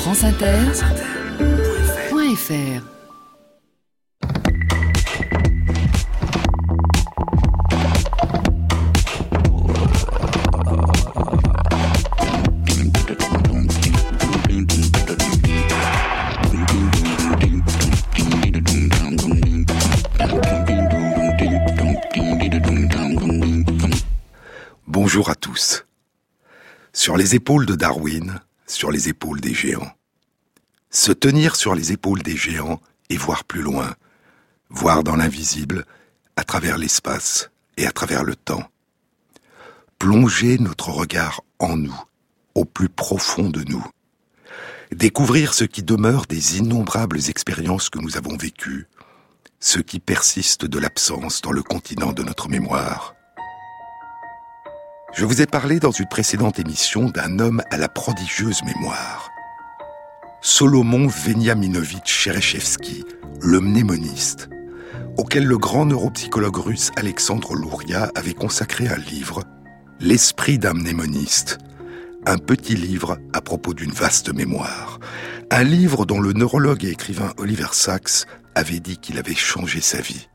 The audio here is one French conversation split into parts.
franceinter.fr Bonjour à tous. Sur les épaules de Darwin, sur les épaules des géants. Se tenir sur les épaules des géants et voir plus loin, voir dans l'invisible, à travers l'espace et à travers le temps. Plonger notre regard en nous, au plus profond de nous. Découvrir ce qui demeure des innombrables expériences que nous avons vécues, ce qui persiste de l'absence dans le continent de notre mémoire je vous ai parlé dans une précédente émission d'un homme à la prodigieuse mémoire. Solomon Veniaminovitch Cherechevski, le mnémoniste, auquel le grand neuropsychologue russe Alexandre Louria avait consacré un livre, L'esprit d'un mnémoniste, un petit livre à propos d'une vaste mémoire, un livre dont le neurologue et écrivain Oliver Sacks avait dit qu'il avait changé sa vie.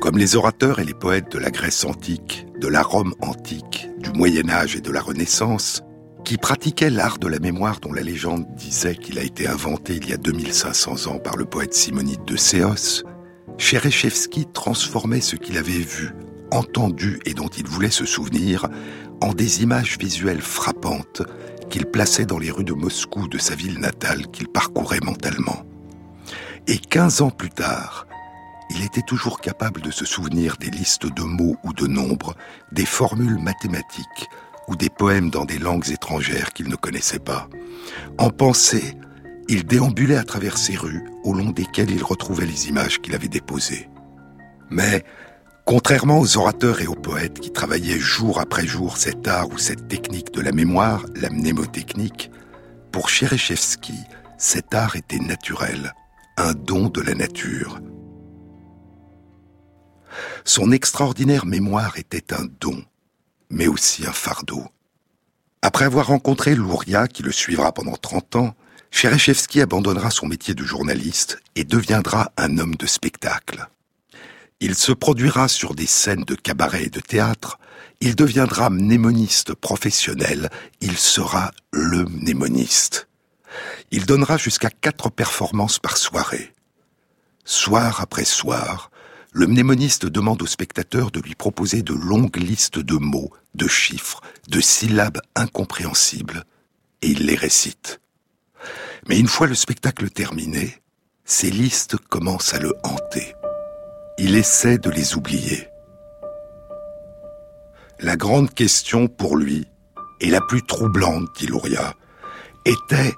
Comme les orateurs et les poètes de la Grèce antique, de la Rome antique, du Moyen Âge et de la Renaissance, qui pratiquaient l'art de la mémoire dont la légende disait qu'il a été inventé il y a 2500 ans par le poète Simonide de Céos, Cherechevski transformait ce qu'il avait vu, entendu et dont il voulait se souvenir en des images visuelles frappantes qu'il plaçait dans les rues de Moscou de sa ville natale qu'il parcourait mentalement. Et 15 ans plus tard, il était toujours capable de se souvenir des listes de mots ou de nombres, des formules mathématiques ou des poèmes dans des langues étrangères qu'il ne connaissait pas. En pensée, il déambulait à travers ces rues au long desquelles il retrouvait les images qu'il avait déposées. Mais, contrairement aux orateurs et aux poètes qui travaillaient jour après jour cet art ou cette technique de la mémoire, la mnémotechnique, pour Cherechevski, cet art était naturel, un don de la nature, son extraordinaire mémoire était un don, mais aussi un fardeau. Après avoir rencontré Louria, qui le suivra pendant 30 ans, Cherechevski abandonnera son métier de journaliste et deviendra un homme de spectacle. Il se produira sur des scènes de cabaret et de théâtre, il deviendra mnémoniste professionnel, il sera le mnémoniste. Il donnera jusqu'à quatre performances par soirée. Soir après soir, le mnémoniste demande au spectateur de lui proposer de longues listes de mots, de chiffres, de syllabes incompréhensibles, et il les récite. Mais une fois le spectacle terminé, ces listes commencent à le hanter. Il essaie de les oublier. La grande question pour lui, et la plus troublante, dit Louria, était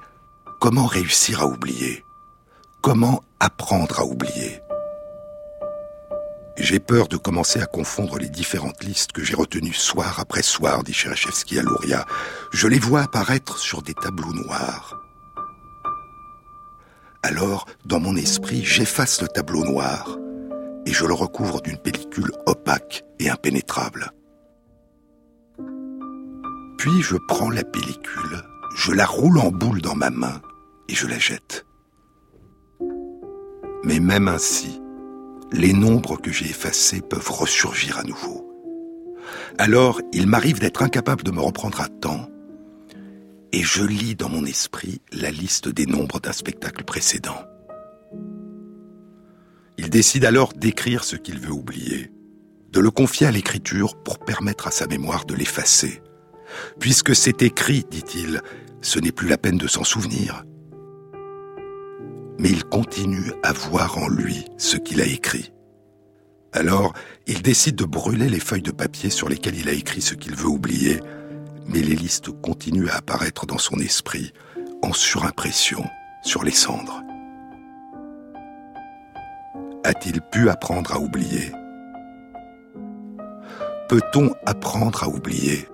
comment réussir à oublier? Comment apprendre à oublier? J'ai peur de commencer à confondre les différentes listes que j'ai retenues soir après soir, dit Cherchevski à Louria. Je les vois apparaître sur des tableaux noirs. Alors, dans mon esprit, j'efface le tableau noir et je le recouvre d'une pellicule opaque et impénétrable. Puis je prends la pellicule, je la roule en boule dans ma main et je la jette. Mais même ainsi, les nombres que j'ai effacés peuvent ressurgir à nouveau. Alors, il m'arrive d'être incapable de me reprendre à temps, et je lis dans mon esprit la liste des nombres d'un spectacle précédent. Il décide alors d'écrire ce qu'il veut oublier, de le confier à l'écriture pour permettre à sa mémoire de l'effacer. Puisque c'est écrit, dit-il, ce n'est plus la peine de s'en souvenir mais il continue à voir en lui ce qu'il a écrit. Alors, il décide de brûler les feuilles de papier sur lesquelles il a écrit ce qu'il veut oublier, mais les listes continuent à apparaître dans son esprit, en surimpression, sur les cendres. A-t-il pu apprendre à oublier? Peut-on apprendre à oublier?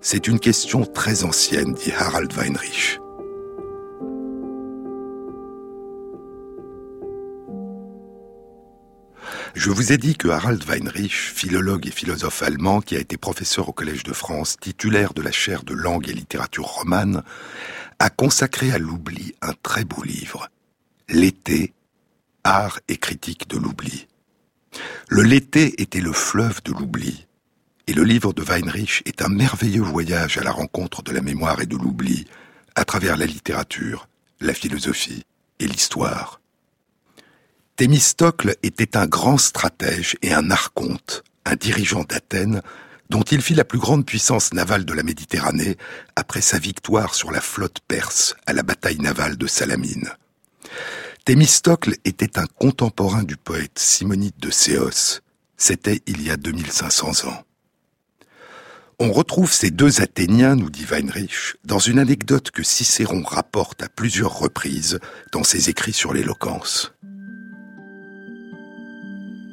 C'est une question très ancienne, dit Harald Weinrich. Je vous ai dit que Harald Weinrich, philologue et philosophe allemand qui a été professeur au Collège de France, titulaire de la chaire de langue et littérature romane, a consacré à l'oubli un très beau livre, L'été, art et critique de l'oubli. Le L'été était le fleuve de l'oubli, et le livre de Weinrich est un merveilleux voyage à la rencontre de la mémoire et de l'oubli, à travers la littérature, la philosophie et l'histoire. Thémistocle était un grand stratège et un archonte, un dirigeant d'Athènes, dont il fit la plus grande puissance navale de la Méditerranée après sa victoire sur la flotte perse à la bataille navale de Salamine. Thémistocle était un contemporain du poète Simonide de Céos. C'était il y a 2500 ans. On retrouve ces deux Athéniens, nous dit Weinrich, dans une anecdote que Cicéron rapporte à plusieurs reprises dans ses écrits sur l'éloquence.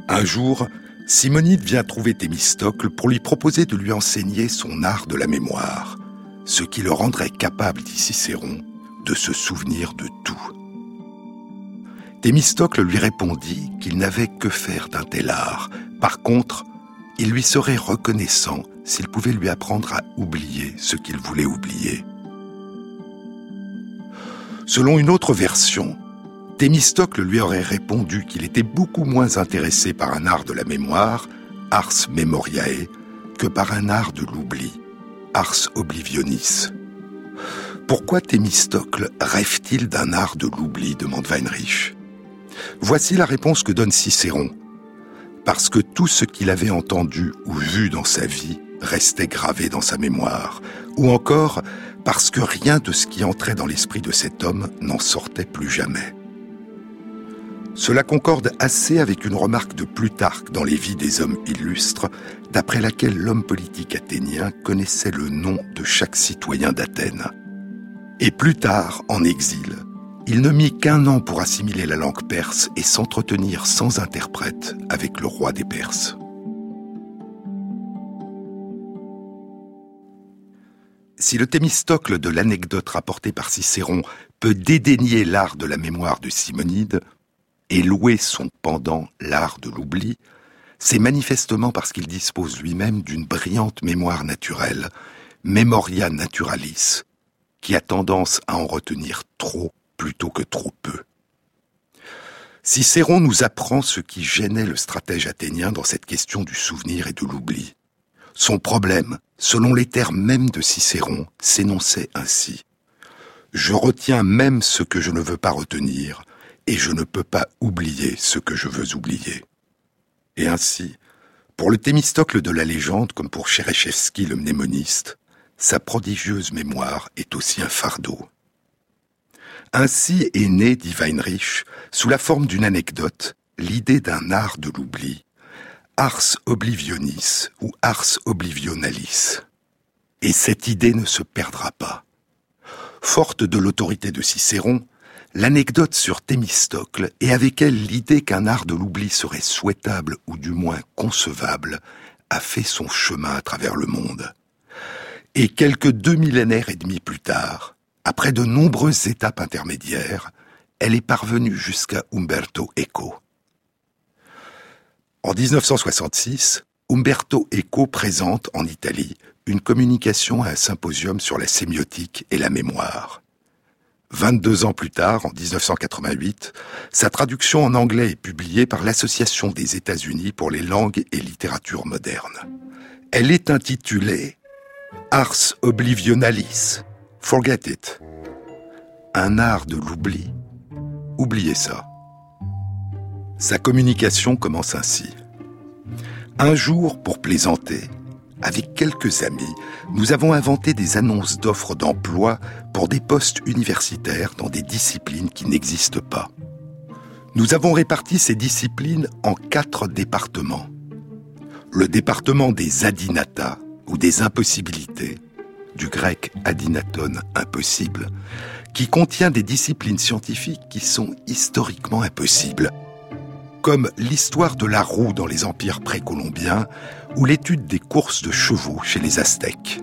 Un jour, Simonide vient trouver Thémistocle pour lui proposer de lui enseigner son art de la mémoire, ce qui le rendrait capable, dit Cicéron, de se souvenir de tout. Thémistocle lui répondit qu'il n'avait que faire d'un tel art. Par contre, il lui serait reconnaissant s'il pouvait lui apprendre à oublier ce qu'il voulait oublier. Selon une autre version, Thémistocle lui aurait répondu qu'il était beaucoup moins intéressé par un art de la mémoire, ars memoriae, que par un art de l'oubli, ars oblivionis. Pourquoi Thémistocle rêve-t-il d'un art de l'oubli demande Weinrich. Voici la réponse que donne Cicéron. Parce que tout ce qu'il avait entendu ou vu dans sa vie restait gravé dans sa mémoire, ou encore parce que rien de ce qui entrait dans l'esprit de cet homme n'en sortait plus jamais. Cela concorde assez avec une remarque de Plutarque dans les vies des hommes illustres, d'après laquelle l'homme politique athénien connaissait le nom de chaque citoyen d'Athènes. Et plus tard, en exil, il ne mit qu'un an pour assimiler la langue perse et s'entretenir sans interprète avec le roi des Perses. Si le Thémistocle de l'anecdote rapportée par Cicéron peut dédaigner l'art de la mémoire de Simonide, et louer son pendant, l'art de l'oubli, c'est manifestement parce qu'il dispose lui-même d'une brillante mémoire naturelle, memoria naturalis, qui a tendance à en retenir trop plutôt que trop peu. Cicéron nous apprend ce qui gênait le stratège athénien dans cette question du souvenir et de l'oubli. Son problème, selon les termes mêmes de Cicéron, s'énonçait ainsi. Je retiens même ce que je ne veux pas retenir, et je ne peux pas oublier ce que je veux oublier. Et ainsi, pour le Thémistocle de la légende comme pour Cherechevski le mnémoniste, sa prodigieuse mémoire est aussi un fardeau. Ainsi est né, dit Weinrich, sous la forme d'une anecdote, l'idée d'un art de l'oubli, ars oblivionis ou ars oblivionalis. Et cette idée ne se perdra pas. Forte de l'autorité de Cicéron, l'anecdote sur Thémistocle et avec elle l'idée qu'un art de l'oubli serait souhaitable ou du moins concevable a fait son chemin à travers le monde. Et quelques deux millénaires et demi plus tard, après de nombreuses étapes intermédiaires, elle est parvenue jusqu'à Umberto Eco. En 1966, Umberto Eco présente en Italie une communication à un symposium sur la sémiotique et la mémoire. 22 ans plus tard, en 1988, sa traduction en anglais est publiée par l'Association des États-Unis pour les langues et littératures modernes. Elle est intitulée Ars Oblivionalis. Forget it. Un art de l'oubli. Oubliez ça. Sa communication commence ainsi. Un jour, pour plaisanter, avec quelques amis, nous avons inventé des annonces d'offres d'emploi pour des postes universitaires dans des disciplines qui n'existent pas. Nous avons réparti ces disciplines en quatre départements. Le département des adinata, ou des impossibilités, du grec adinaton, impossible, qui contient des disciplines scientifiques qui sont historiquement impossibles, comme l'histoire de la roue dans les empires précolombiens ou l'étude des courses de chevaux chez les Aztèques.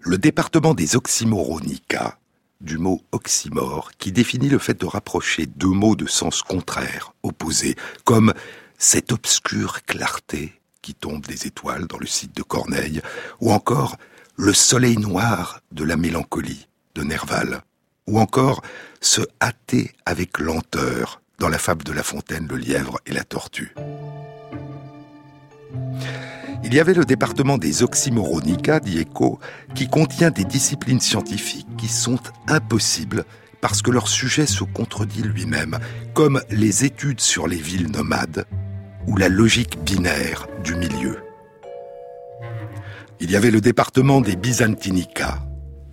Le département des oxymoronica, du mot oxymore, qui définit le fait de rapprocher deux mots de sens contraires, opposés, comme cette obscure clarté qui tombe des étoiles dans le site de Corneille, ou encore le soleil noir de la mélancolie de Nerval, ou encore se hâter avec lenteur dans la fable de La Fontaine, le lièvre et la tortue. Il y avait le département des oxymoronica, dit Eco, qui contient des disciplines scientifiques qui sont impossibles parce que leur sujet se contredit lui-même, comme les études sur les villes nomades ou la logique binaire du milieu. Il y avait le département des byzantinica,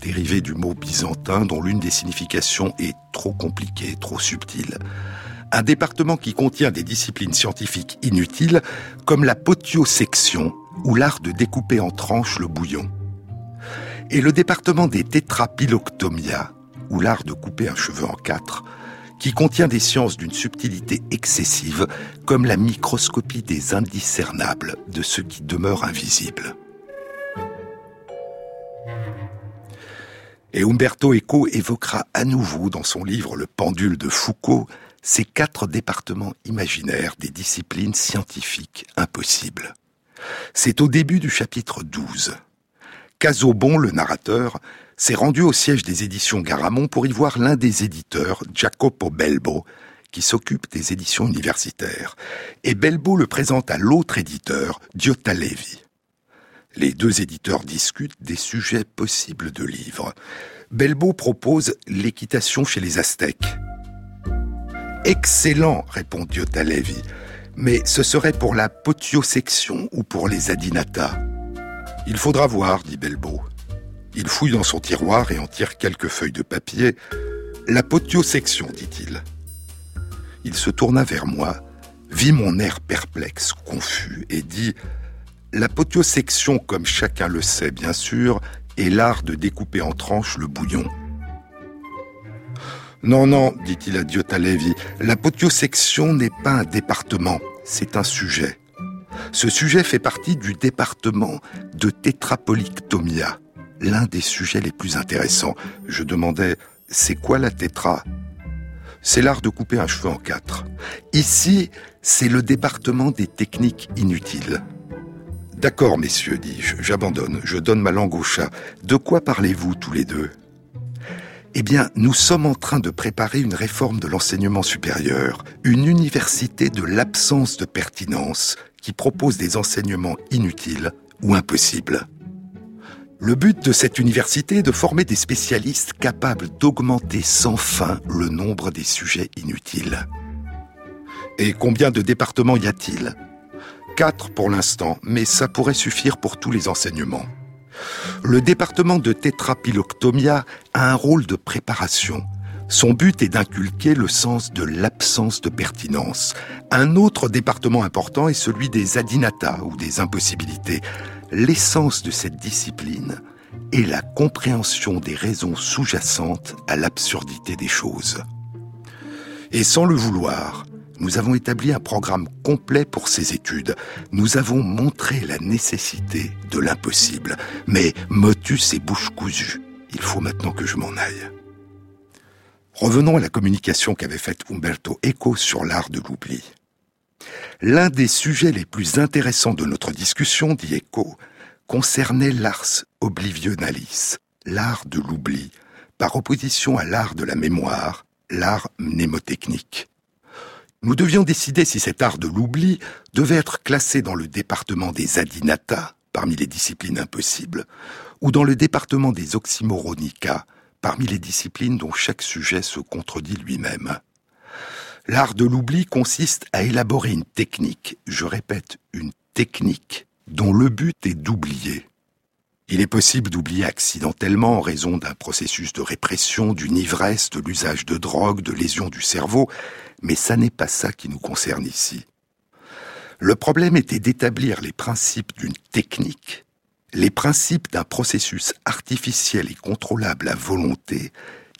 dérivé du mot byzantin dont l'une des significations est trop compliquée, trop subtile. Un département qui contient des disciplines scientifiques inutiles comme la potiosection ou l'art de découper en tranches le bouillon. Et le département des tétrapiloctomia, ou l'art de couper un cheveu en quatre, qui contient des sciences d'une subtilité excessive, comme la microscopie des indiscernables, de ce qui demeure invisible. Et Umberto Eco évoquera à nouveau dans son livre Le pendule de Foucault ces quatre départements imaginaires des disciplines scientifiques impossibles. C'est au début du chapitre 12. Casobon, le narrateur, s'est rendu au siège des éditions Garamond pour y voir l'un des éditeurs, Jacopo Belbo, qui s'occupe des éditions universitaires. Et Belbo le présente à l'autre éditeur, Diotta Levi. Les deux éditeurs discutent des sujets possibles de livres. Belbo propose l'équitation chez les Aztèques. Excellent, répond Diotta Levi mais ce serait pour la potiosection ou pour les adinata? Il faudra voir, dit Belbo. Il fouille dans son tiroir et en tire quelques feuilles de papier. La potiosection, dit-il. Il se tourna vers moi, vit mon air perplexe, confus, et dit La potiosection, comme chacun le sait bien sûr, est l'art de découper en tranches le bouillon. Non, non, dit-il à Diotalevi, la potiosection n'est pas un département, c'est un sujet. Ce sujet fait partie du département de tétrapolictomia, l'un des sujets les plus intéressants. Je demandais, c'est quoi la tétra? C'est l'art de couper un cheveu en quatre. Ici, c'est le département des techniques inutiles. D'accord, messieurs, dis-je, j'abandonne, je donne ma langue au chat. De quoi parlez-vous tous les deux? Eh bien, nous sommes en train de préparer une réforme de l'enseignement supérieur, une université de l'absence de pertinence qui propose des enseignements inutiles ou impossibles. Le but de cette université est de former des spécialistes capables d'augmenter sans fin le nombre des sujets inutiles. Et combien de départements y a-t-il? Quatre pour l'instant, mais ça pourrait suffire pour tous les enseignements. Le département de tétrapiloctomia a un rôle de préparation. Son but est d'inculquer le sens de l'absence de pertinence. Un autre département important est celui des adinata ou des impossibilités. L'essence de cette discipline est la compréhension des raisons sous-jacentes à l'absurdité des choses. Et sans le vouloir, nous avons établi un programme complet pour ces études. Nous avons montré la nécessité de l'impossible. Mais motus et bouche cousue. Il faut maintenant que je m'en aille. Revenons à la communication qu'avait faite Umberto Eco sur l'art de l'oubli. L'un des sujets les plus intéressants de notre discussion, dit Eco, concernait l'ars oblivionalis, l'art de l'oubli, par opposition à l'art de la mémoire, l'art mnémotechnique. Nous devions décider si cet art de l'oubli devait être classé dans le département des adinata, parmi les disciplines impossibles, ou dans le département des oxymoronica, parmi les disciplines dont chaque sujet se contredit lui-même. L'art de l'oubli consiste à élaborer une technique, je répète, une technique, dont le but est d'oublier. Il est possible d'oublier accidentellement en raison d'un processus de répression, d'une ivresse, de l'usage de drogue, de lésions du cerveau, mais ça n'est pas ça qui nous concerne ici. Le problème était d'établir les principes d'une technique, les principes d'un processus artificiel et contrôlable à volonté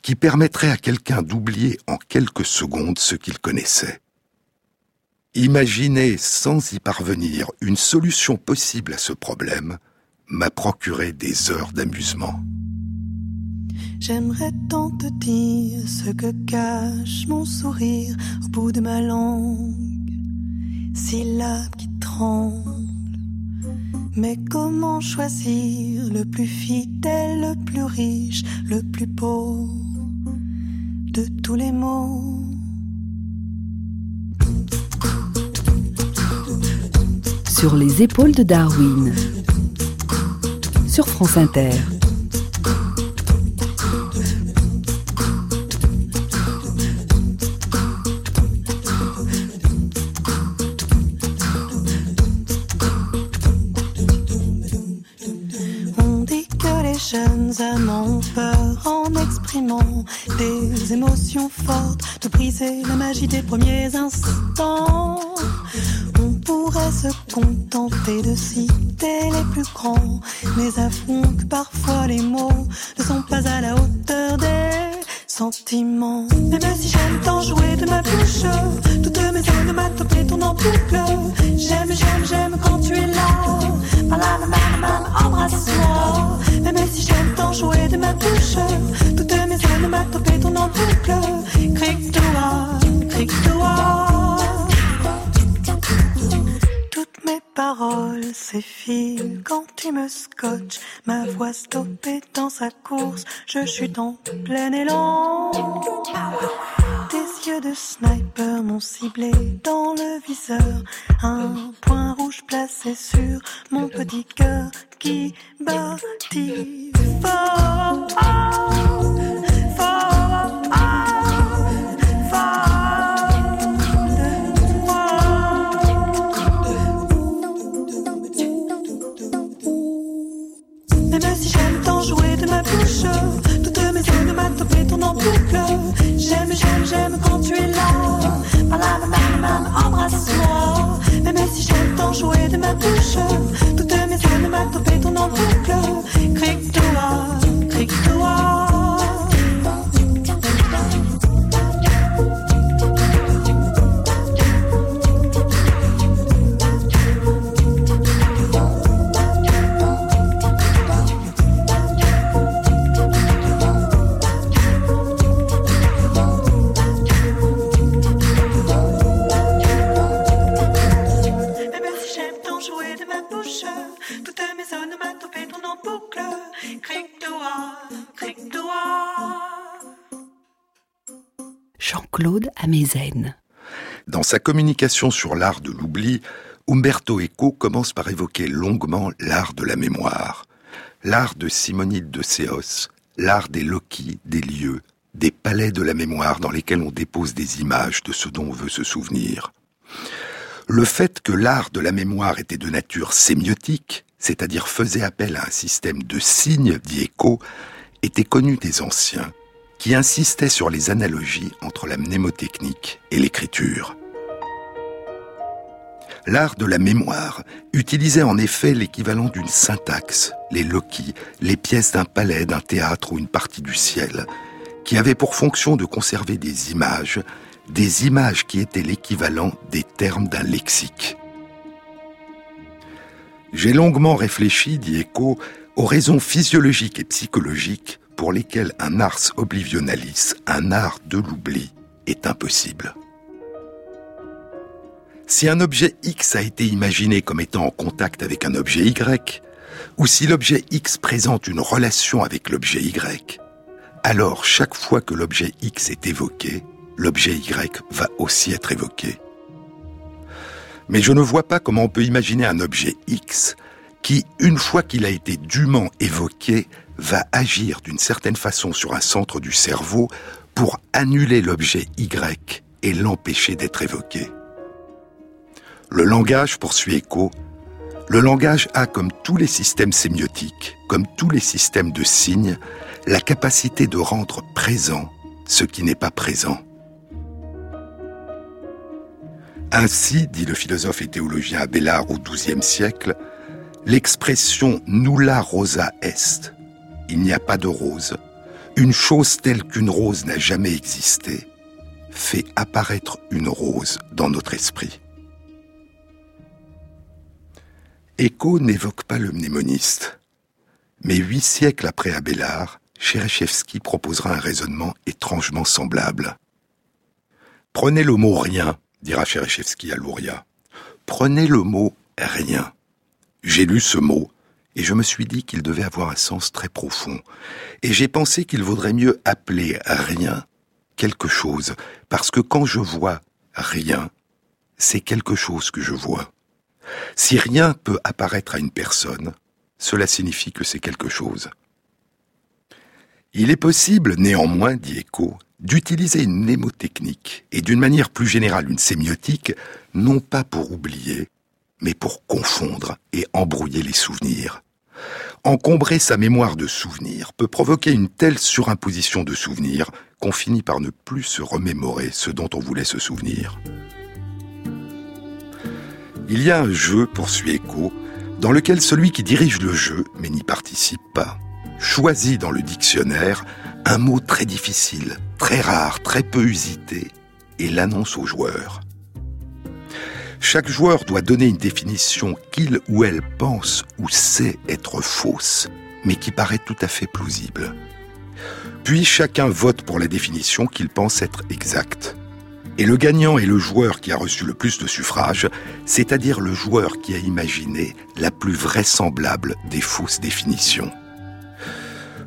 qui permettrait à quelqu'un d'oublier en quelques secondes ce qu'il connaissait. Imaginer sans y parvenir une solution possible à ce problème m'a procuré des heures d'amusement. J'aimerais tant te dire ce que cache mon sourire au bout de ma langue. syllabes qui tremblent. Mais comment choisir le plus fidèle, le plus riche, le plus beau de tous les mots? Sur les épaules de Darwin, sur France Inter. des émotions fortes, de briser la magie des premiers instants. On pourrait se contenter de citer les plus grands, mais avouons que parfois les mots ne sont pas à la hauteur des sentiments. Même si j'aime tant jouer de ma bouche, toutes mes onomatopées tournent en boucle. Ma voix stoppée dans sa course, je suis en plein élan. Des yeux de sniper m'ont ciblé dans le viseur. Un point rouge placé sur mon petit cœur qui bâtit fort. Dans sa communication sur l'art de l'oubli, Umberto Eco commence par évoquer longuement l'art de la mémoire, l'art de Simonide de Céos, l'art des loquis, des lieux, des palais de la mémoire dans lesquels on dépose des images de ce dont on veut se souvenir. Le fait que l'art de la mémoire était de nature sémiotique, c'est-à-dire faisait appel à un système de signes, dit Eco, était connu des anciens, qui insistaient sur les analogies entre la mnémotechnique et l'écriture. L'art de la mémoire utilisait en effet l'équivalent d'une syntaxe, les loquis, les pièces d'un palais, d'un théâtre ou une partie du ciel, qui avait pour fonction de conserver des images, des images qui étaient l'équivalent des termes d'un lexique. J'ai longuement réfléchi, dit Echo, aux raisons physiologiques et psychologiques pour lesquelles un ars oblivionalis, un art de l'oubli, est impossible. Si un objet X a été imaginé comme étant en contact avec un objet Y, ou si l'objet X présente une relation avec l'objet Y, alors chaque fois que l'objet X est évoqué, l'objet Y va aussi être évoqué. Mais je ne vois pas comment on peut imaginer un objet X qui, une fois qu'il a été dûment évoqué, va agir d'une certaine façon sur un centre du cerveau pour annuler l'objet Y et l'empêcher d'être évoqué. Le langage, poursuit Echo, le langage a, comme tous les systèmes sémiotiques, comme tous les systèmes de signes, la capacité de rendre présent ce qui n'est pas présent. Ainsi, dit le philosophe et théologien Abélard au XIIe siècle, l'expression nulla rosa est, il n'y a pas de rose, une chose telle qu'une rose n'a jamais existé, fait apparaître une rose dans notre esprit. Écho n'évoque pas le mnémoniste, mais huit siècles après Abélard, Cherechevski proposera un raisonnement étrangement semblable. Prenez le mot rien dira Cherechevski à Louria. Prenez le mot rien. J'ai lu ce mot et je me suis dit qu'il devait avoir un sens très profond. Et j'ai pensé qu'il vaudrait mieux appeler rien quelque chose, parce que quand je vois rien, c'est quelque chose que je vois. Si rien peut apparaître à une personne, cela signifie que c'est quelque chose. Il est possible, néanmoins, dit Echo, d'utiliser une mnémotechnique et d'une manière plus générale une sémiotique, non pas pour oublier, mais pour confondre et embrouiller les souvenirs. Encombrer sa mémoire de souvenirs peut provoquer une telle surimposition de souvenirs qu'on finit par ne plus se remémorer ce dont on voulait se souvenir. Il y a un jeu, poursuit Echo, dans lequel celui qui dirige le jeu, mais n'y participe pas, choisit dans le dictionnaire un mot très difficile, très rare, très peu usité, et l'annonce au joueur. Chaque joueur doit donner une définition qu'il ou elle pense ou sait être fausse, mais qui paraît tout à fait plausible. Puis chacun vote pour la définition qu'il pense être exacte. Et le gagnant est le joueur qui a reçu le plus de suffrages, c'est-à-dire le joueur qui a imaginé la plus vraisemblable des fausses définitions.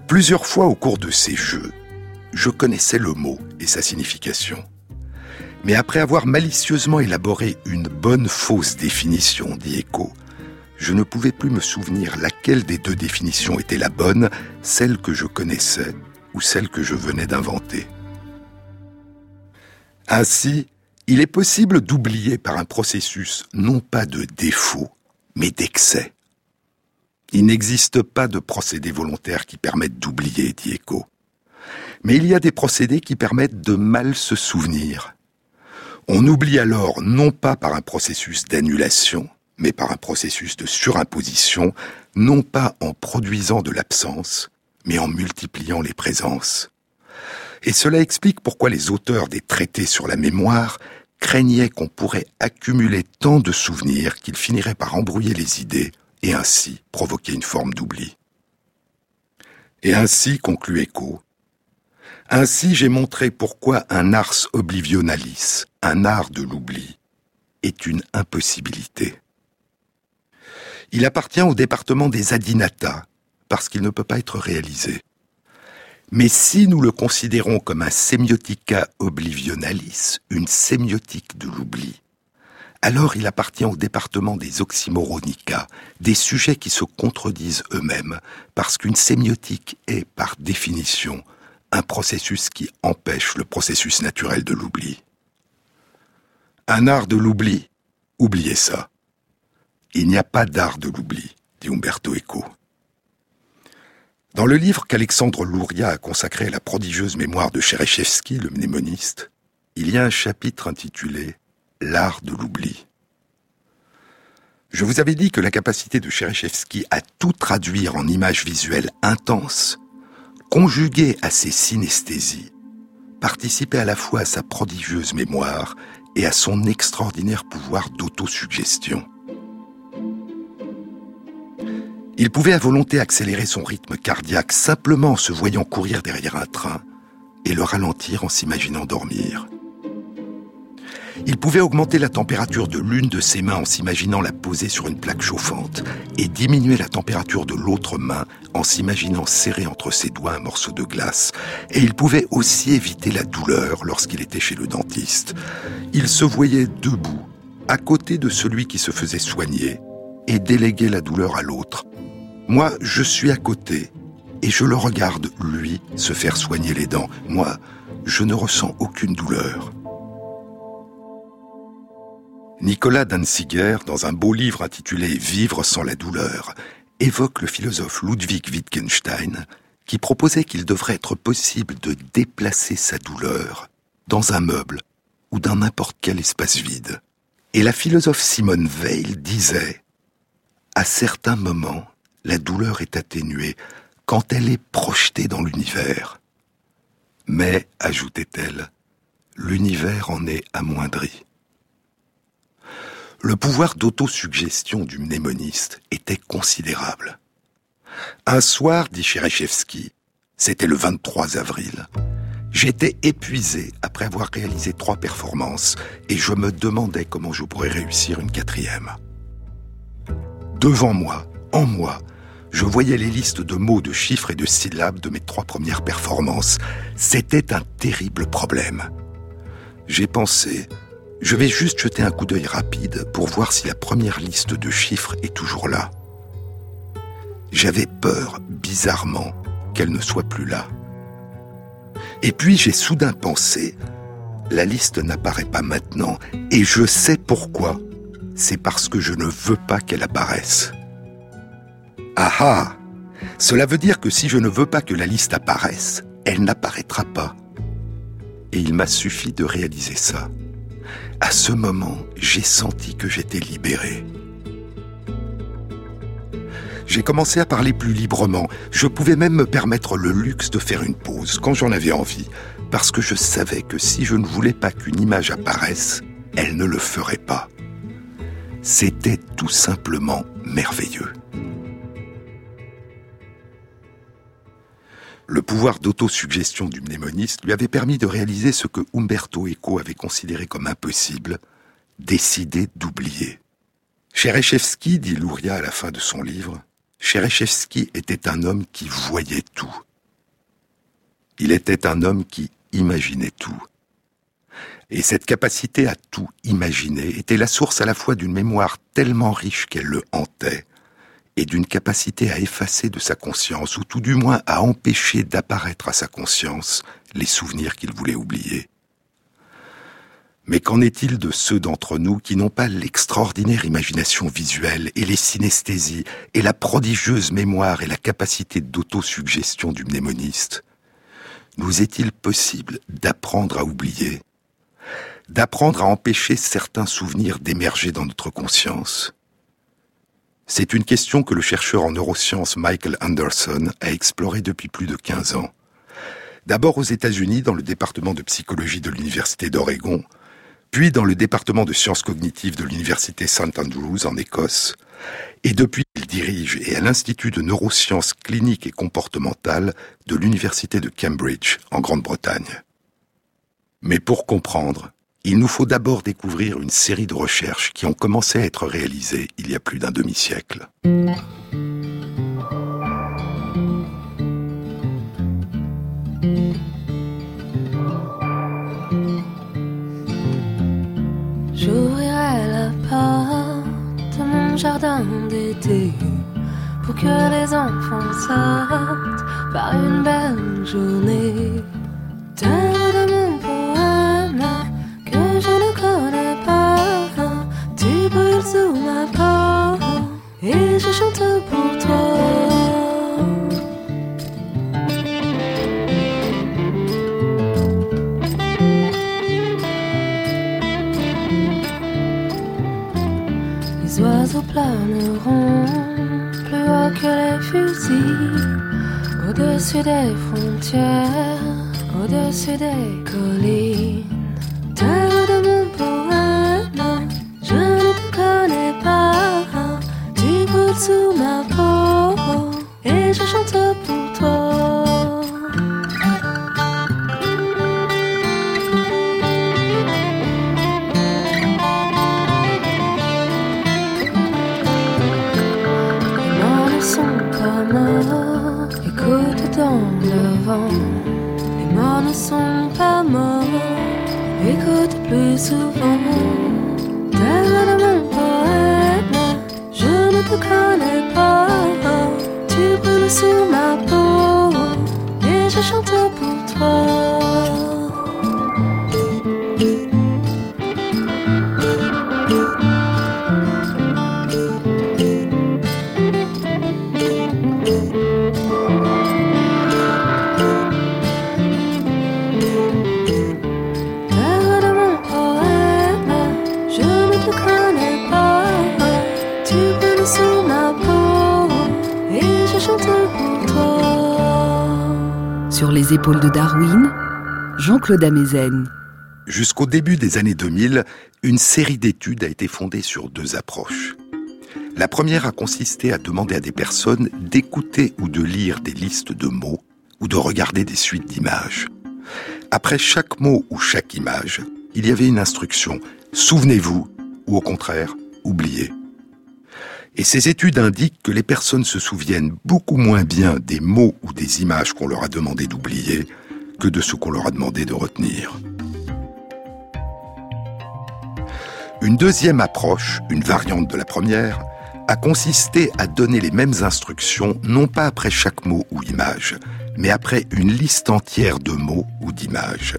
Plusieurs fois au cours de ces jeux, je connaissais le mot et sa signification. Mais après avoir malicieusement élaboré une bonne fausse définition, dit Echo, je ne pouvais plus me souvenir laquelle des deux définitions était la bonne, celle que je connaissais ou celle que je venais d'inventer. Ainsi, il est possible d'oublier par un processus non pas de défaut, mais d'excès. Il n'existe pas de procédé volontaire qui permette d'oublier, dit Echo. Mais il y a des procédés qui permettent de mal se souvenir, on oublie alors non pas par un processus d'annulation, mais par un processus de surimposition, non pas en produisant de l'absence, mais en multipliant les présences. Et cela explique pourquoi les auteurs des traités sur la mémoire craignaient qu'on pourrait accumuler tant de souvenirs qu'ils finiraient par embrouiller les idées et ainsi provoquer une forme d'oubli. Et ainsi, conclut Echo, ainsi j'ai montré pourquoi un ars oblivionalis, un art de l'oubli, est une impossibilité. Il appartient au département des adinata, parce qu'il ne peut pas être réalisé. Mais si nous le considérons comme un semiotica oblivionalis, une sémiotique de l'oubli, alors il appartient au département des oxymoronica, des sujets qui se contredisent eux-mêmes, parce qu'une sémiotique est, par définition, un processus qui empêche le processus naturel de l'oubli. Un art de l'oubli Oubliez ça. Il n'y a pas d'art de l'oubli, dit Umberto Eco. Dans le livre qu'Alexandre Louria a consacré à la prodigieuse mémoire de Cherechevski, le mnémoniste, il y a un chapitre intitulé L'art de l'oubli. Je vous avais dit que la capacité de Cherechevski à tout traduire en images visuelles intenses conjugué à ses synesthésies, participait à la fois à sa prodigieuse mémoire et à son extraordinaire pouvoir d'autosuggestion. Il pouvait à volonté accélérer son rythme cardiaque simplement en se voyant courir derrière un train et le ralentir en s'imaginant dormir. Il pouvait augmenter la température de l'une de ses mains en s'imaginant la poser sur une plaque chauffante et diminuer la température de l'autre main en s'imaginant serrer entre ses doigts un morceau de glace. Et il pouvait aussi éviter la douleur lorsqu'il était chez le dentiste. Il se voyait debout, à côté de celui qui se faisait soigner, et déléguait la douleur à l'autre. Moi, je suis à côté, et je le regarde, lui, se faire soigner les dents. Moi, je ne ressens aucune douleur. Nicolas Danziger, dans un beau livre intitulé Vivre sans la douleur, évoque le philosophe Ludwig Wittgenstein, qui proposait qu'il devrait être possible de déplacer sa douleur dans un meuble ou dans n'importe quel espace vide. Et la philosophe Simone Weil disait À certains moments, la douleur est atténuée quand elle est projetée dans l'univers. Mais, ajoutait-elle, l'univers en est amoindri. Le pouvoir d'autosuggestion du mnémoniste était considérable. Un soir, dit Cherechevski, c'était le 23 avril, J'étais épuisé après avoir réalisé trois performances et je me demandais comment je pourrais réussir une quatrième. Devant moi, en moi, je voyais les listes de mots, de chiffres et de syllabes de mes trois premières performances. C'était un terrible problème. J'ai pensé, je vais juste jeter un coup d'œil rapide pour voir si la première liste de chiffres est toujours là. J'avais peur, bizarrement, qu'elle ne soit plus là. Et puis j'ai soudain pensé, la liste n'apparaît pas maintenant, et je sais pourquoi. C'est parce que je ne veux pas qu'elle apparaisse. Ah ah Cela veut dire que si je ne veux pas que la liste apparaisse, elle n'apparaîtra pas. Et il m'a suffi de réaliser ça. À ce moment, j'ai senti que j'étais libéré. J'ai commencé à parler plus librement. Je pouvais même me permettre le luxe de faire une pause quand j'en avais envie, parce que je savais que si je ne voulais pas qu'une image apparaisse, elle ne le ferait pas. C'était tout simplement merveilleux. Le pouvoir d'autosuggestion du mnémoniste lui avait permis de réaliser ce que Umberto Eco avait considéré comme impossible, décider d'oublier. Cherechevski, dit Louria à la fin de son livre, Cherechevski était un homme qui voyait tout. Il était un homme qui imaginait tout. Et cette capacité à tout imaginer était la source à la fois d'une mémoire tellement riche qu'elle le hantait, et d'une capacité à effacer de sa conscience, ou tout du moins à empêcher d'apparaître à sa conscience les souvenirs qu'il voulait oublier. Mais qu'en est-il de ceux d'entre nous qui n'ont pas l'extraordinaire imagination visuelle et les synesthésies et la prodigieuse mémoire et la capacité d'autosuggestion du mnémoniste? Nous est-il possible d'apprendre à oublier D'apprendre à empêcher certains souvenirs d'émerger dans notre conscience? C'est une question que le chercheur en neurosciences Michael Anderson a explorée depuis plus de 15 ans. D'abord aux États-Unis, dans le département de psychologie de l'Université d'Oregon, puis dans le département de sciences cognitives de l'Université St Andrews en Écosse, et depuis il dirige et à l'Institut de neurosciences cliniques et comportementales de l'Université de Cambridge en Grande-Bretagne. Mais pour comprendre, il nous faut d'abord découvrir une série de recherches qui ont commencé à être réalisées il y a plus d'un demi-siècle. jardin d'été pour que les enfants sortent par une belle journée. De ma et je chante pour toi. planeront plus haut que les fusils, au-dessus des frontières, au-dessus des collines. 素描 épaules de Darwin, Jean-Claude Amezen. Jusqu'au début des années 2000, une série d'études a été fondée sur deux approches. La première a consisté à demander à des personnes d'écouter ou de lire des listes de mots ou de regarder des suites d'images. après chaque mot ou chaque image, il y avait une instruction. Souvenez-vous, ou au contraire, oubliez. Et ces études indiquent que les personnes se souviennent beaucoup moins bien des mots ou des images qu'on leur a demandé d'oublier que de ce qu'on leur a demandé de retenir. Une deuxième approche, une variante de la première, a consisté à donner les mêmes instructions non pas après chaque mot ou image, mais après une liste entière de mots ou d'images.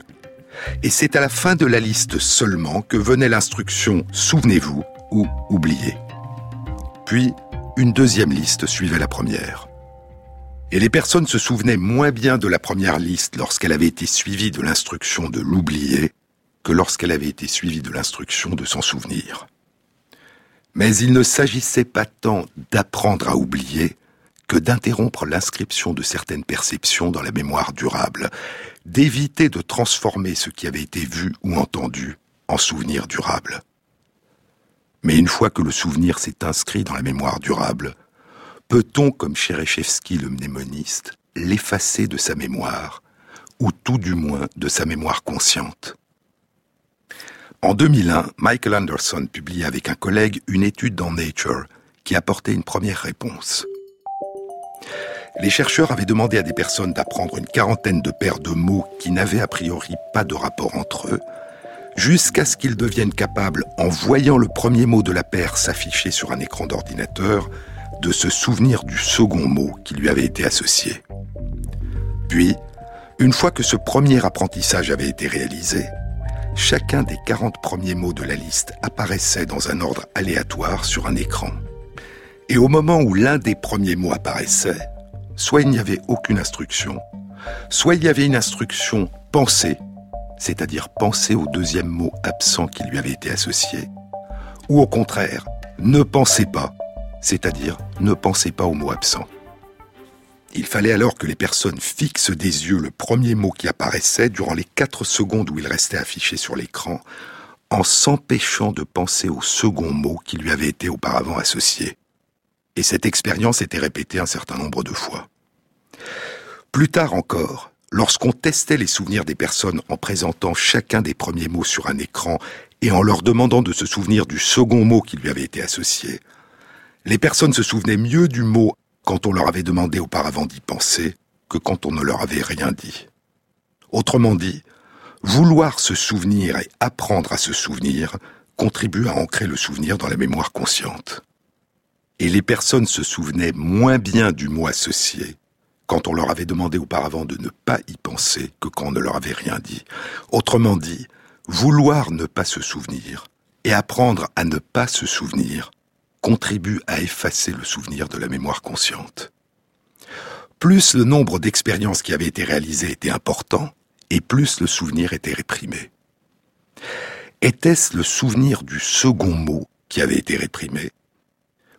Et c'est à la fin de la liste seulement que venait l'instruction Souvenez-vous ou Oubliez. Puis, une deuxième liste suivait la première. Et les personnes se souvenaient moins bien de la première liste lorsqu'elle avait été suivie de l'instruction de l'oublier que lorsqu'elle avait été suivie de l'instruction de s'en souvenir. Mais il ne s'agissait pas tant d'apprendre à oublier que d'interrompre l'inscription de certaines perceptions dans la mémoire durable, d'éviter de transformer ce qui avait été vu ou entendu en souvenir durable. Mais une fois que le souvenir s'est inscrit dans la mémoire durable, peut-on, comme Cherechevski le mnémoniste, l'effacer de sa mémoire, ou tout du moins de sa mémoire consciente? En 2001, Michael Anderson publia avec un collègue une étude dans Nature qui apportait une première réponse. Les chercheurs avaient demandé à des personnes d'apprendre une quarantaine de paires de mots qui n'avaient a priori pas de rapport entre eux, jusqu'à ce qu'ils deviennent capables, en voyant le premier mot de la paire s'afficher sur un écran d'ordinateur, de se souvenir du second mot qui lui avait été associé. Puis, une fois que ce premier apprentissage avait été réalisé, chacun des 40 premiers mots de la liste apparaissait dans un ordre aléatoire sur un écran. Et au moment où l'un des premiers mots apparaissait, soit il n'y avait aucune instruction, soit il y avait une instruction pensée, c'est-à-dire penser au deuxième mot absent qui lui avait été associé, ou au contraire, ne pensez pas, c'est-à-dire ne pensez pas au mot absent. Il fallait alors que les personnes fixent des yeux le premier mot qui apparaissait durant les quatre secondes où il restait affiché sur l'écran, en s'empêchant de penser au second mot qui lui avait été auparavant associé et cette expérience était répétée un certain nombre de fois. Plus tard encore, lorsqu'on testait les souvenirs des personnes en présentant chacun des premiers mots sur un écran et en leur demandant de se souvenir du second mot qui lui avait été associé, les personnes se souvenaient mieux du mot quand on leur avait demandé auparavant d'y penser que quand on ne leur avait rien dit. Autrement dit, vouloir se souvenir et apprendre à se souvenir contribue à ancrer le souvenir dans la mémoire consciente et les personnes se souvenaient moins bien du mot associé quand on leur avait demandé auparavant de ne pas y penser que quand on ne leur avait rien dit. Autrement dit, vouloir ne pas se souvenir et apprendre à ne pas se souvenir contribue à effacer le souvenir de la mémoire consciente. Plus le nombre d'expériences qui avaient été réalisées était important, et plus le souvenir était réprimé. Était-ce le souvenir du second mot qui avait été réprimé?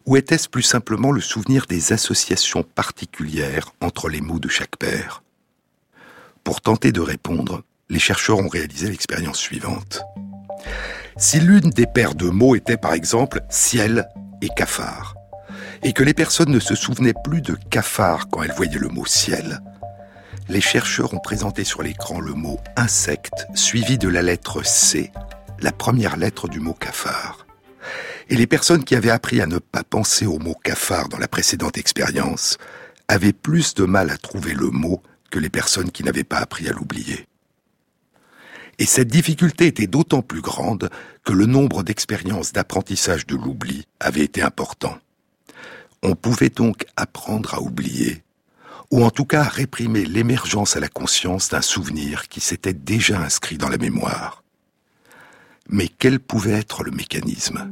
Ou était-ce plus simplement le souvenir des associations particulières entre les mots de chaque paire? Pour tenter de répondre, les chercheurs ont réalisé l'expérience suivante. Si l'une des paires de mots était par exemple ciel et cafard, et que les personnes ne se souvenaient plus de cafard quand elles voyaient le mot ciel, les chercheurs ont présenté sur l'écran le mot insecte suivi de la lettre C, la première lettre du mot cafard. Et les personnes qui avaient appris à ne pas penser au mot cafard dans la précédente expérience avaient plus de mal à trouver le mot que les personnes qui n'avaient pas appris à l'oublier. Et cette difficulté était d'autant plus grande que le nombre d'expériences d'apprentissage de l'oubli avait été important. On pouvait donc apprendre à oublier, ou en tout cas réprimer l'émergence à la conscience d'un souvenir qui s'était déjà inscrit dans la mémoire. Mais quel pouvait être le mécanisme?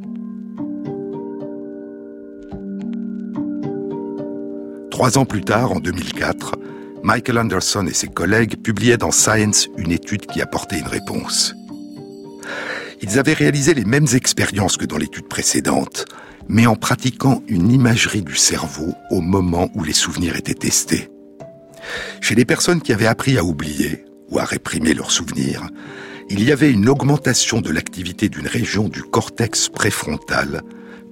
Trois ans plus tard, en 2004, Michael Anderson et ses collègues publiaient dans Science une étude qui apportait une réponse. Ils avaient réalisé les mêmes expériences que dans l'étude précédente, mais en pratiquant une imagerie du cerveau au moment où les souvenirs étaient testés. Chez les personnes qui avaient appris à oublier ou à réprimer leurs souvenirs, il y avait une augmentation de l'activité d'une région du cortex préfrontal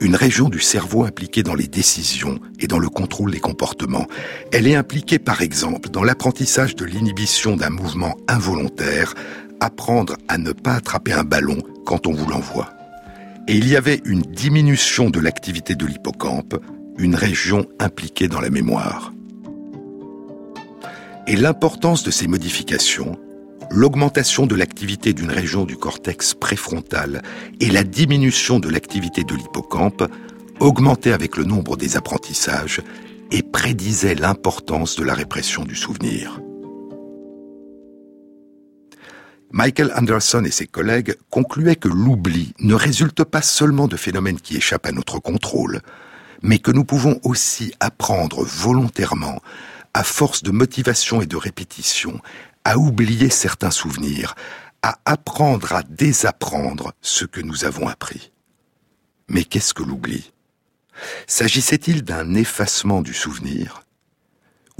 une région du cerveau impliquée dans les décisions et dans le contrôle des comportements. Elle est impliquée par exemple dans l'apprentissage de l'inhibition d'un mouvement involontaire, apprendre à ne pas attraper un ballon quand on vous l'envoie. Et il y avait une diminution de l'activité de l'hippocampe, une région impliquée dans la mémoire. Et l'importance de ces modifications, l'augmentation de l'activité d'une région du cortex préfrontal et la diminution de l'activité de l'hippocampe augmentaient avec le nombre des apprentissages et prédisaient l'importance de la répression du souvenir. Michael Anderson et ses collègues concluaient que l'oubli ne résulte pas seulement de phénomènes qui échappent à notre contrôle, mais que nous pouvons aussi apprendre volontairement, à force de motivation et de répétition, à oublier certains souvenirs, à apprendre à désapprendre ce que nous avons appris. Mais qu'est-ce que l'oubli? S'agissait-il d'un effacement du souvenir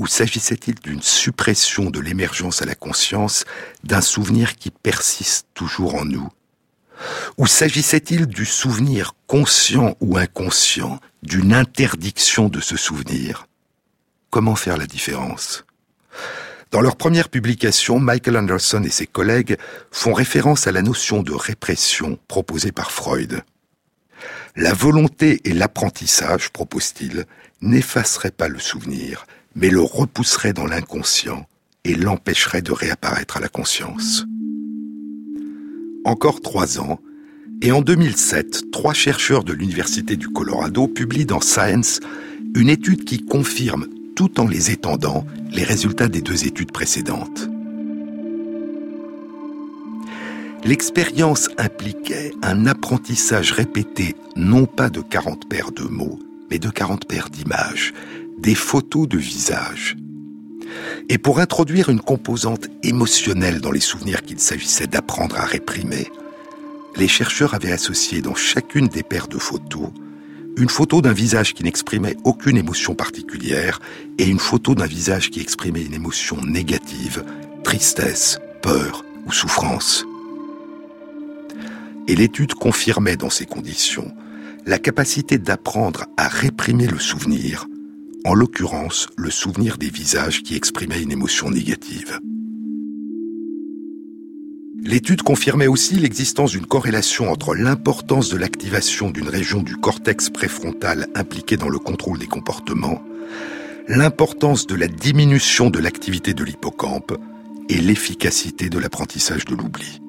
ou s'agissait-il d'une suppression de l'émergence à la conscience d'un souvenir qui persiste toujours en nous? Ou s'agissait-il du souvenir conscient ou inconscient, d'une interdiction de ce souvenir? Comment faire la différence? Dans leur première publication, Michael Anderson et ses collègues font référence à la notion de répression proposée par Freud. La volonté et l'apprentissage, propose-t-il, n'effaceraient pas le souvenir, mais le repousserait dans l'inconscient et l'empêcherait de réapparaître à la conscience. Encore trois ans, et en 2007, trois chercheurs de l'Université du Colorado publient dans Science une étude qui confirme, tout en les étendant, les résultats des deux études précédentes. L'expérience impliquait un apprentissage répété non pas de 40 paires de mots, mais de 40 paires d'images, des photos de visage. Et pour introduire une composante émotionnelle dans les souvenirs qu'il s'agissait d'apprendre à réprimer, les chercheurs avaient associé dans chacune des paires de photos une photo d'un visage qui n'exprimait aucune émotion particulière et une photo d'un visage qui exprimait une émotion négative, tristesse, peur ou souffrance. Et l'étude confirmait dans ces conditions la capacité d'apprendre à réprimer le souvenir en l'occurrence le souvenir des visages qui exprimaient une émotion négative. L'étude confirmait aussi l'existence d'une corrélation entre l'importance de l'activation d'une région du cortex préfrontal impliquée dans le contrôle des comportements, l'importance de la diminution de l'activité de l'hippocampe et l'efficacité de l'apprentissage de l'oubli.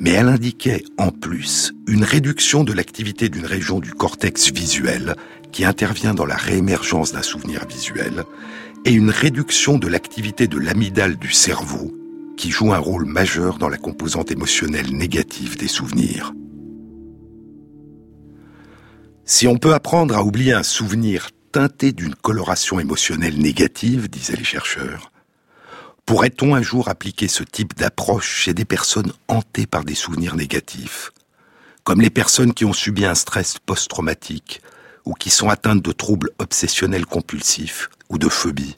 Mais elle indiquait en plus une réduction de l'activité d'une région du cortex visuel qui intervient dans la réémergence d'un souvenir visuel, et une réduction de l'activité de l'amygdale du cerveau, qui joue un rôle majeur dans la composante émotionnelle négative des souvenirs. Si on peut apprendre à oublier un souvenir teinté d'une coloration émotionnelle négative, disaient les chercheurs, pourrait-on un jour appliquer ce type d'approche chez des personnes hantées par des souvenirs négatifs, comme les personnes qui ont subi un stress post-traumatique ou qui sont atteintes de troubles obsessionnels compulsifs ou de phobies?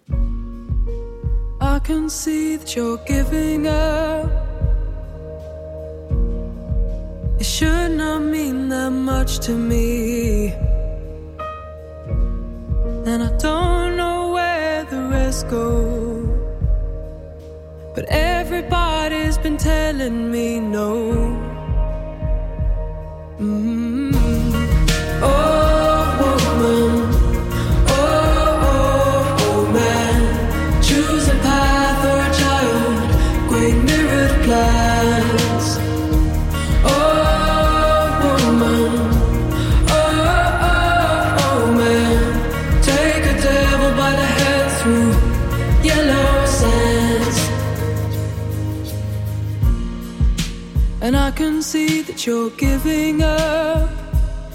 I can see that you're giving up. It should not mean that much to me. And I don't know where the rest go. But everybody's been telling me no. Mm can see that you're giving up.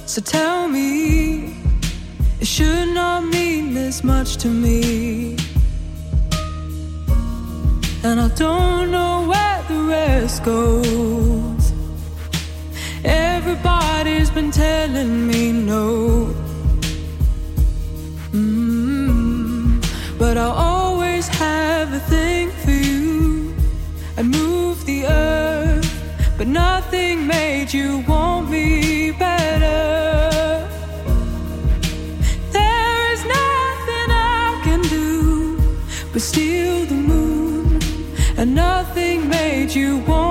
So tell me, it should not mean this much to me. And I don't know where the rest goes. Everybody's been telling me no. Mm-hmm. But I'll always have a thing for you. I move the earth but nothing made you want me better. There is nothing I can do but steal the moon, and nothing made you want.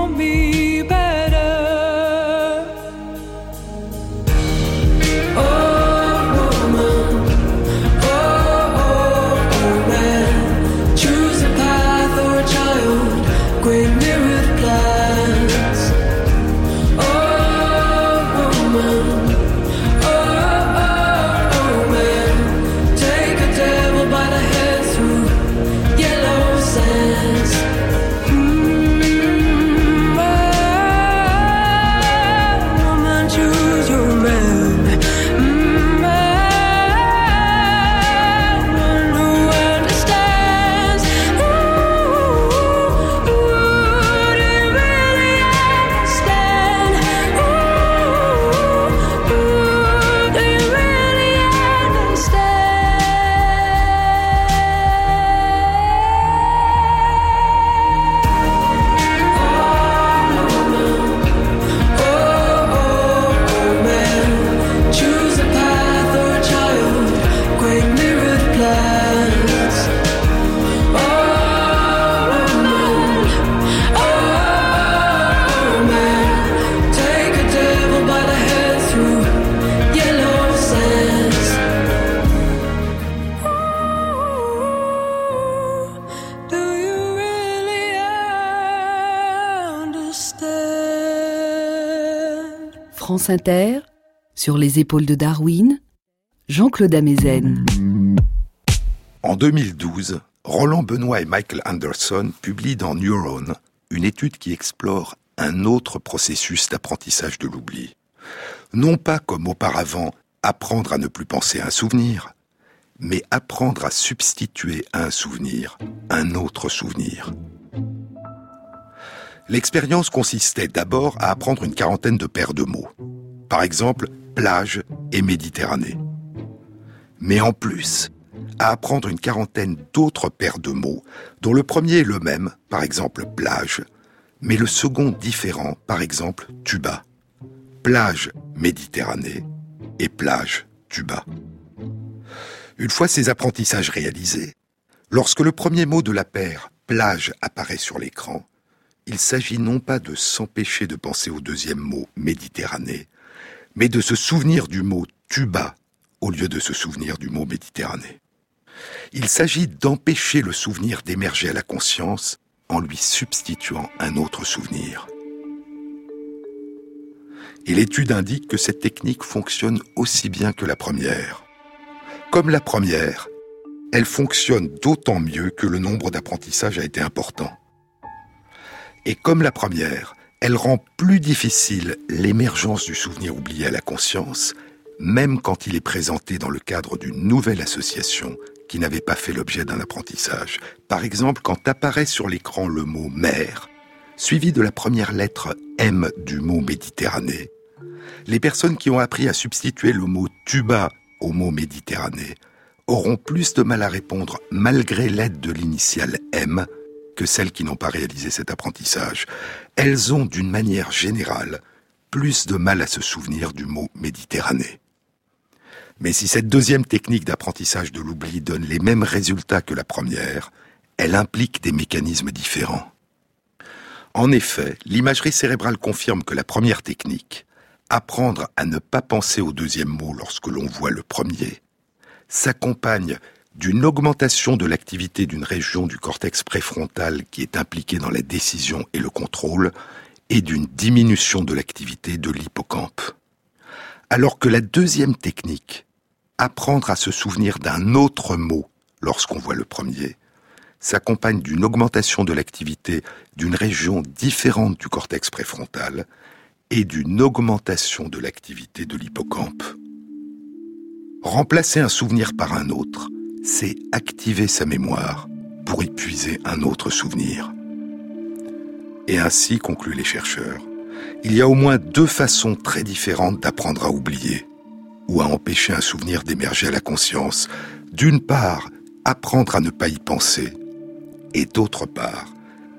Inter, sur les épaules de Darwin, Jean-Claude Amezen. En 2012, Roland Benoît et Michael Anderson publient dans Neuron une étude qui explore un autre processus d'apprentissage de l'oubli. Non pas comme auparavant apprendre à ne plus penser à un souvenir, mais apprendre à substituer à un souvenir un autre souvenir. L'expérience consistait d'abord à apprendre une quarantaine de paires de mots. Par exemple, plage et Méditerranée. Mais en plus, à apprendre une quarantaine d'autres paires de mots, dont le premier est le même, par exemple plage, mais le second différent, par exemple tuba. Plage Méditerranée et plage tuba. Une fois ces apprentissages réalisés, lorsque le premier mot de la paire plage apparaît sur l'écran, il s'agit non pas de s'empêcher de penser au deuxième mot Méditerranée, mais de se souvenir du mot tuba au lieu de se souvenir du mot Méditerranée. Il s'agit d'empêcher le souvenir d'émerger à la conscience en lui substituant un autre souvenir. Et l'étude indique que cette technique fonctionne aussi bien que la première. Comme la première, elle fonctionne d'autant mieux que le nombre d'apprentissages a été important. Et comme la première, elle rend plus difficile l'émergence du souvenir oublié à la conscience, même quand il est présenté dans le cadre d'une nouvelle association qui n'avait pas fait l'objet d'un apprentissage. Par exemple, quand apparaît sur l'écran le mot mer, suivi de la première lettre M du mot Méditerranée, les personnes qui ont appris à substituer le mot tuba au mot Méditerranée auront plus de mal à répondre malgré l'aide de l'initiale M que celles qui n'ont pas réalisé cet apprentissage. Elles ont, d'une manière générale, plus de mal à se souvenir du mot Méditerranée. Mais si cette deuxième technique d'apprentissage de l'oubli donne les mêmes résultats que la première, elle implique des mécanismes différents. En effet, l'imagerie cérébrale confirme que la première technique, apprendre à ne pas penser au deuxième mot lorsque l'on voit le premier, s'accompagne d'une augmentation de l'activité d'une région du cortex préfrontal qui est impliquée dans la décision et le contrôle, et d'une diminution de l'activité de l'hippocampe. Alors que la deuxième technique, apprendre à se souvenir d'un autre mot lorsqu'on voit le premier, s'accompagne d'une augmentation de l'activité d'une région différente du cortex préfrontal et d'une augmentation de l'activité de l'hippocampe. Remplacer un souvenir par un autre, c'est activer sa mémoire pour épuiser un autre souvenir. Et ainsi, concluent les chercheurs, il y a au moins deux façons très différentes d'apprendre à oublier ou à empêcher un souvenir d'émerger à la conscience. D'une part, apprendre à ne pas y penser, et d'autre part,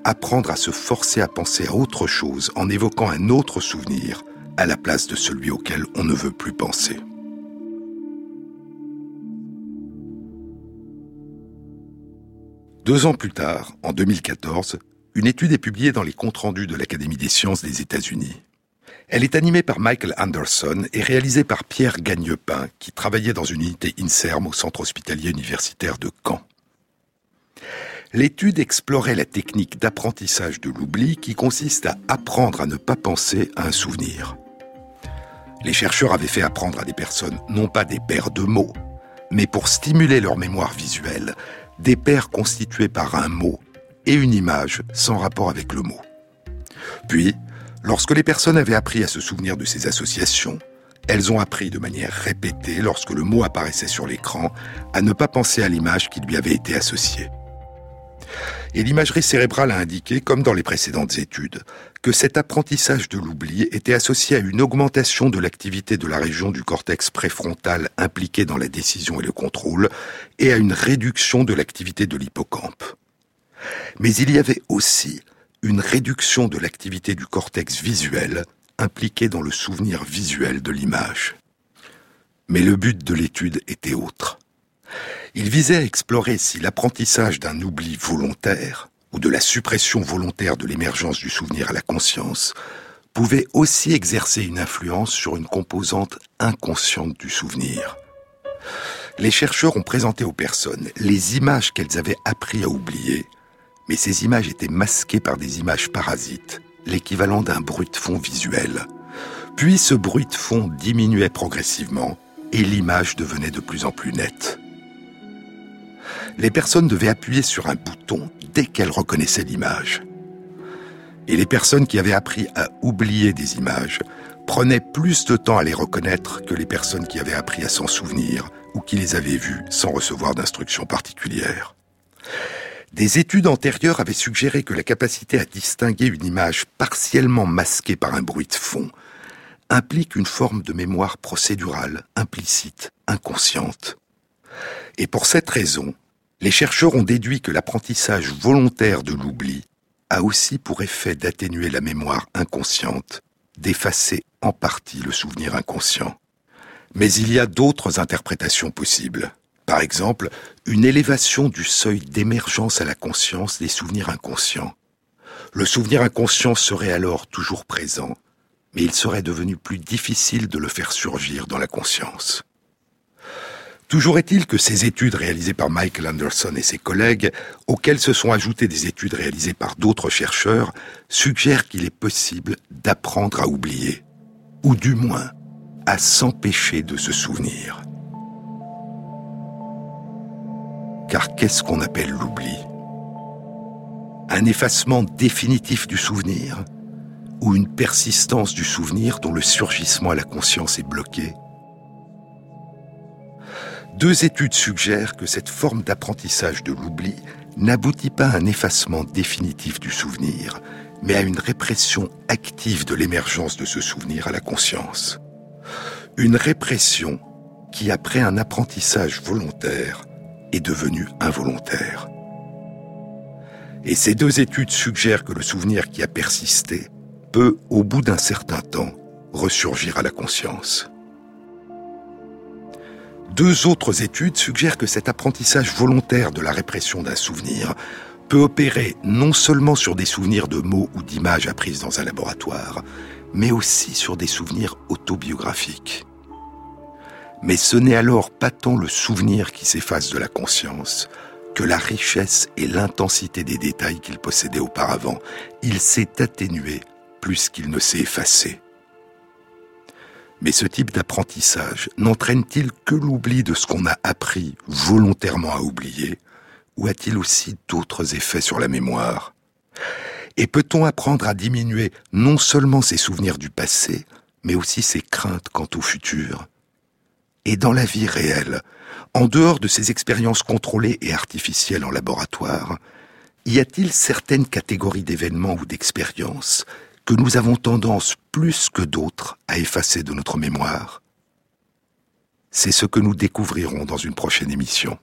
apprendre à se forcer à penser à autre chose en évoquant un autre souvenir à la place de celui auquel on ne veut plus penser. Deux ans plus tard, en 2014, une étude est publiée dans les comptes rendus de l'Académie des sciences des États-Unis. Elle est animée par Michael Anderson et réalisée par Pierre Gagnepin, qui travaillait dans une unité INSERM au centre hospitalier universitaire de Caen. L'étude explorait la technique d'apprentissage de l'oubli qui consiste à apprendre à ne pas penser à un souvenir. Les chercheurs avaient fait apprendre à des personnes non pas des paires de mots, mais pour stimuler leur mémoire visuelle, des paires constituées par un mot et une image sans rapport avec le mot. Puis, lorsque les personnes avaient appris à se souvenir de ces associations, elles ont appris de manière répétée, lorsque le mot apparaissait sur l'écran, à ne pas penser à l'image qui lui avait été associée. Et l'imagerie cérébrale a indiqué, comme dans les précédentes études, que cet apprentissage de l'oubli était associé à une augmentation de l'activité de la région du cortex préfrontal impliquée dans la décision et le contrôle, et à une réduction de l'activité de l'hippocampe. Mais il y avait aussi une réduction de l'activité du cortex visuel impliqué dans le souvenir visuel de l'image. Mais le but de l'étude était autre. Il visait à explorer si l'apprentissage d'un oubli volontaire ou de la suppression volontaire de l'émergence du souvenir à la conscience pouvait aussi exercer une influence sur une composante inconsciente du souvenir. Les chercheurs ont présenté aux personnes les images qu'elles avaient appris à oublier, mais ces images étaient masquées par des images parasites, l'équivalent d'un bruit de fond visuel. Puis ce bruit de fond diminuait progressivement et l'image devenait de plus en plus nette les personnes devaient appuyer sur un bouton dès qu'elles reconnaissaient l'image. Et les personnes qui avaient appris à oublier des images prenaient plus de temps à les reconnaître que les personnes qui avaient appris à s'en souvenir ou qui les avaient vues sans recevoir d'instructions particulières. Des études antérieures avaient suggéré que la capacité à distinguer une image partiellement masquée par un bruit de fond implique une forme de mémoire procédurale, implicite, inconsciente. Et pour cette raison, les chercheurs ont déduit que l'apprentissage volontaire de l'oubli a aussi pour effet d'atténuer la mémoire inconsciente, d'effacer en partie le souvenir inconscient. Mais il y a d'autres interprétations possibles. Par exemple, une élévation du seuil d'émergence à la conscience des souvenirs inconscients. Le souvenir inconscient serait alors toujours présent, mais il serait devenu plus difficile de le faire surgir dans la conscience. Toujours est-il que ces études réalisées par Michael Anderson et ses collègues, auxquelles se sont ajoutées des études réalisées par d'autres chercheurs, suggèrent qu'il est possible d'apprendre à oublier, ou du moins à s'empêcher de se souvenir. Car qu'est-ce qu'on appelle l'oubli? Un effacement définitif du souvenir ou une persistance du souvenir dont le surgissement à la conscience est bloqué deux études suggèrent que cette forme d'apprentissage de l'oubli n'aboutit pas à un effacement définitif du souvenir, mais à une répression active de l'émergence de ce souvenir à la conscience. Une répression qui, après un apprentissage volontaire, est devenue involontaire. Et ces deux études suggèrent que le souvenir qui a persisté peut, au bout d'un certain temps, ressurgir à la conscience. Deux autres études suggèrent que cet apprentissage volontaire de la répression d'un souvenir peut opérer non seulement sur des souvenirs de mots ou d'images apprises dans un laboratoire, mais aussi sur des souvenirs autobiographiques. Mais ce n'est alors pas tant le souvenir qui s'efface de la conscience que la richesse et l'intensité des détails qu'il possédait auparavant. Il s'est atténué plus qu'il ne s'est effacé. Mais ce type d'apprentissage n'entraîne-t-il que l'oubli de ce qu'on a appris volontairement à oublier, ou a-t-il aussi d'autres effets sur la mémoire? Et peut-on apprendre à diminuer non seulement ses souvenirs du passé, mais aussi ses craintes quant au futur? Et dans la vie réelle, en dehors de ces expériences contrôlées et artificielles en laboratoire, y a-t-il certaines catégories d'événements ou d'expériences que nous avons tendance plus que d'autres à effacer de notre mémoire C'est ce que nous découvrirons dans une prochaine émission.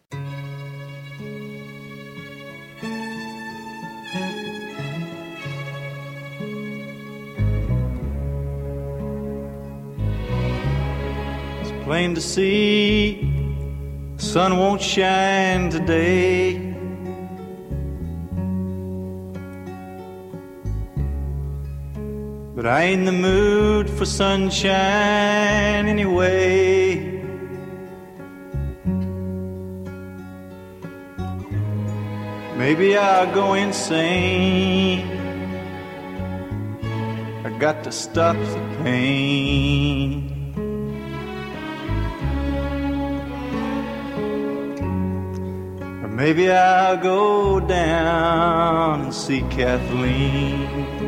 sun won't shine today. But I ain't in the mood for sunshine anyway. Maybe I'll go insane. I got to stop the pain. Or maybe I'll go down and see Kathleen.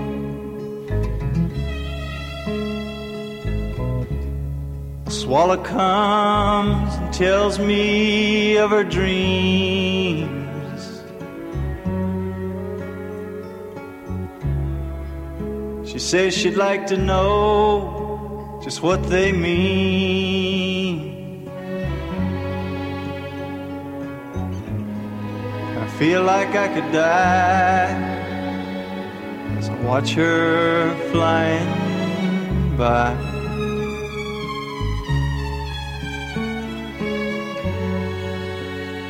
Swallow comes and tells me of her dreams. She says she'd like to know just what they mean. I feel like I could die as I watch her flying by.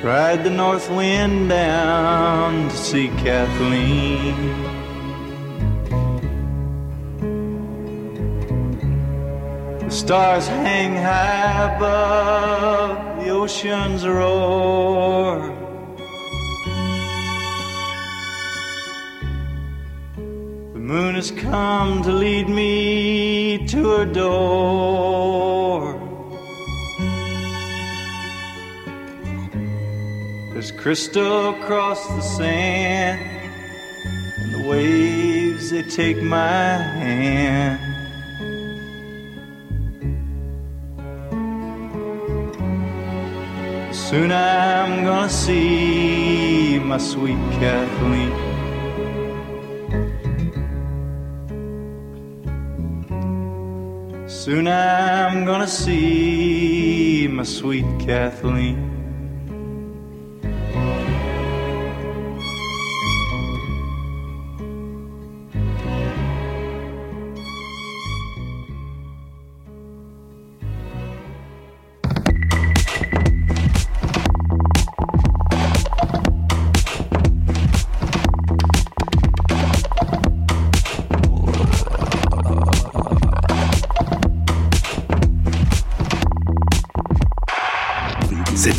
Ride the north wind down to see Kathleen. The stars hang high above the ocean's roar. The moon has come to lead me to her door. There's crystal across the sand, and the waves they take my hand. Soon I'm gonna see my sweet Kathleen. Soon I'm gonna see my sweet Kathleen.